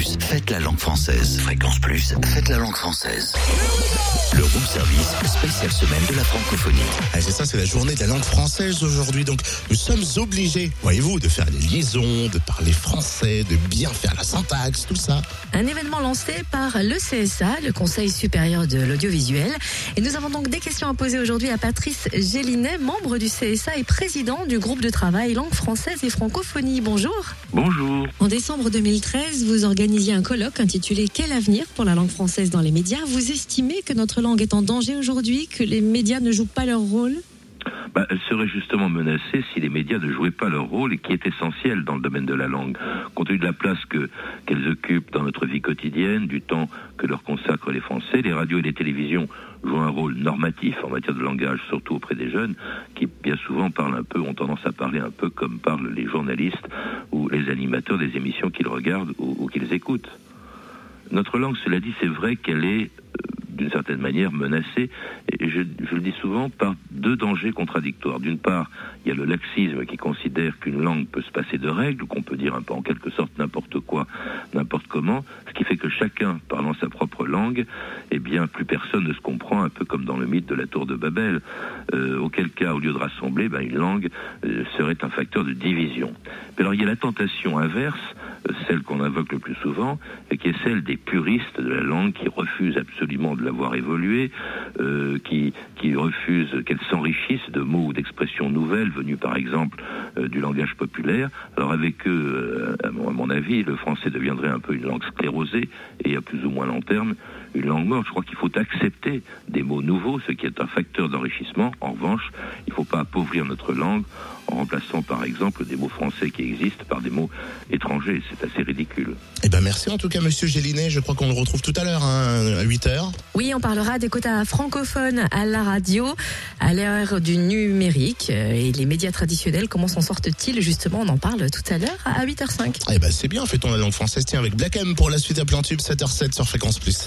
Plus, faites la langue française. Fréquence Plus, faites la langue française. Le room service, spéciale semaine de la francophonie. Ah, c'est ça, c'est la journée de la langue française aujourd'hui. Donc, nous sommes obligés, voyez-vous, de faire les liaisons, de parler français, de bien faire la syntaxe, tout ça. Un événement lancé par le CSA, le Conseil supérieur de l'audiovisuel. Et nous avons donc des questions à poser aujourd'hui à Patrice Gélinet, membre du CSA et président du groupe de travail langue française et francophonie. Bonjour. Bonjour. En décembre 2013, vous organisiez un colloque intitulé Quel avenir? pour la langue française dans les médias. Vous estimez que notre langue est en danger aujourd'hui, que les médias ne jouent pas leur rôle? Bah, elle serait justement menacée si les médias ne jouaient pas leur rôle et qui est essentiel dans le domaine de la langue. Compte tenu de la place que, qu'elles occupent dans notre vie quotidienne, du temps que leur consacrent les Français, les radios et les télévisions jouent un rôle normatif en matière de langage, surtout auprès des jeunes, qui bien souvent parlent un peu, ont tendance à parler un peu comme parlent les journalistes ou les animateurs des émissions qu'ils regardent ou, ou qu'ils écoutent. Notre langue, cela dit, c'est vrai qu'elle est euh, d'une certaine manière menacée, et je, le dis souvent, par deux dangers contradictoires. D'une part, il y a le laxisme qui considère qu'une langue peut se passer de règles, qu'on peut dire un peu en quelque sorte n'importe quoi, n'importe comment, ce qui fait que chacun, parlant sa propre langue, eh bien, plus personne ne se comprend, un peu comme dans le mythe de la tour de Babel, euh, auquel cas, au lieu de rassembler, ben, une langue euh, serait un facteur de division. Mais alors, il y a la tentation inverse, celle qu'on invoque le plus souvent, et qui est celle des puristes de la langue qui refusent absolument de la voir évoluer, euh, qui, qui refusent qu'elle s'enrichisse de mots ou d'expressions nouvelles venus par exemple euh, du langage populaire. Alors avec eux, euh, à mon avis, le français deviendrait un peu une langue sclérosée et à plus ou moins long terme une langue morte. Je crois qu'il faut accepter des mots nouveaux, ce qui est un facteur d'enrichissement. En revanche, il ne faut pas appauvrir notre langue en remplaçant par exemple des mots français qui existent par des mots étrangers. C'est assez ridicule. Eh ben merci en tout cas Monsieur Gélinet. Je crois qu'on le retrouve tout à l'heure hein, à 8 h Oui, on parlera des quotas francophones à la radio à l'ère du numérique et les médias traditionnels. Comment s'en sortent-ils justement On en parle tout à l'heure à 8h05. Eh ben c'est bien. Fait-on la langue française Tiens avec Black M pour la suite à plein tube 7h07 sur Fréquence Plus.